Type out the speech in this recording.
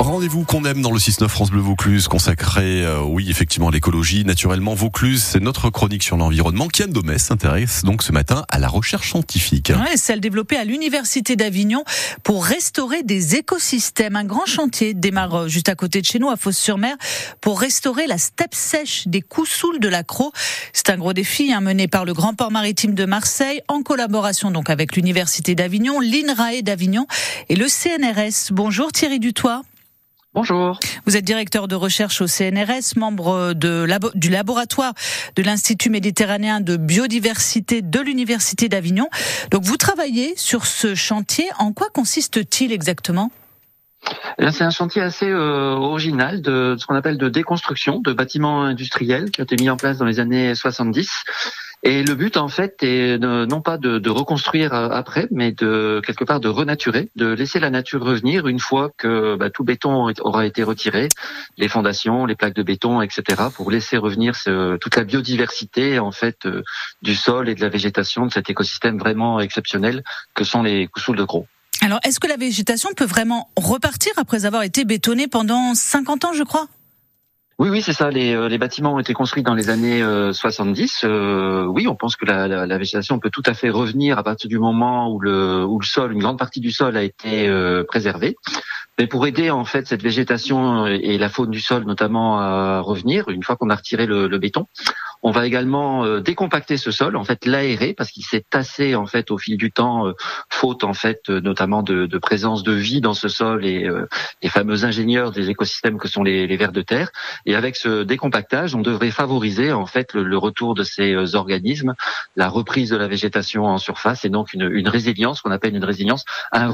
Rendez-vous qu'on aime dans le 6-9 France Bleu Vaucluse, consacré, euh, oui, effectivement, à l'écologie. Naturellement, Vaucluse, c'est notre chronique sur l'environnement. Kian Domès s'intéresse donc ce matin à la recherche scientifique. Ouais, celle développée à l'Université d'Avignon pour restaurer des écosystèmes. Un grand chantier démarre euh, juste à côté de chez nous, à Fos-sur-Mer, pour restaurer la steppe sèche des Coussouls de la. C'est un gros défi hein, mené par le Grand Port Maritime de Marseille, en collaboration donc avec l'Université d'Avignon, l'INRAE d'Avignon et le CNRS. Bonjour Thierry Dutoit. Bonjour. Vous êtes directeur de recherche au CNRS, membre de, du laboratoire de l'Institut méditerranéen de biodiversité de l'Université d'Avignon. Donc vous travaillez sur ce chantier. En quoi consiste-t-il exactement? Eh c'est un chantier assez euh, original de, de ce qu'on appelle de déconstruction de bâtiments industriels qui ont été mis en place dans les années 70 et le but, en fait, est non pas de, reconstruire euh, après, mais de quelque part de renaturer, de laisser la nature revenir une fois que bah, tout béton aura été retiré, les fondations, les plaques de béton, etc., pour laisser revenir toute la biodiversité en fait euh, du sol et de la végétation de cet écosystème vraiment exceptionnel que sont les coussouls de gros. Alors, est-ce que la végétation peut vraiment repartir après avoir été bétonnée pendant 50 ans, je crois? Oui, oui, c'est ça. Les, euh, les, bâtiments ont été construits dans les années 70. Euh, euh, oui, on pense que la, la, la, végétation peut tout à fait revenir à partir du moment où le, où le sol, une grande partie du sol a été euh, préservée. Mais pour aider en fait cette végétation et la faune du sol notamment à revenir, une fois qu'on a retiré le, le béton, on va également euh, décompacter ce sol, en fait l'aérer parce qu'il s'est tassé en fait au fil du temps, euh, faute en fait euh, notamment de, de, présence de vie dans ce sol et les fameux ingénieurs des écosystèmes que sont les, les vers de terre. Et avec ce décompactage, on devrait favoriser en fait le, retour de ces organismes, la reprise de la végétation en surface et donc une, une résilience qu'on appelle une résilience un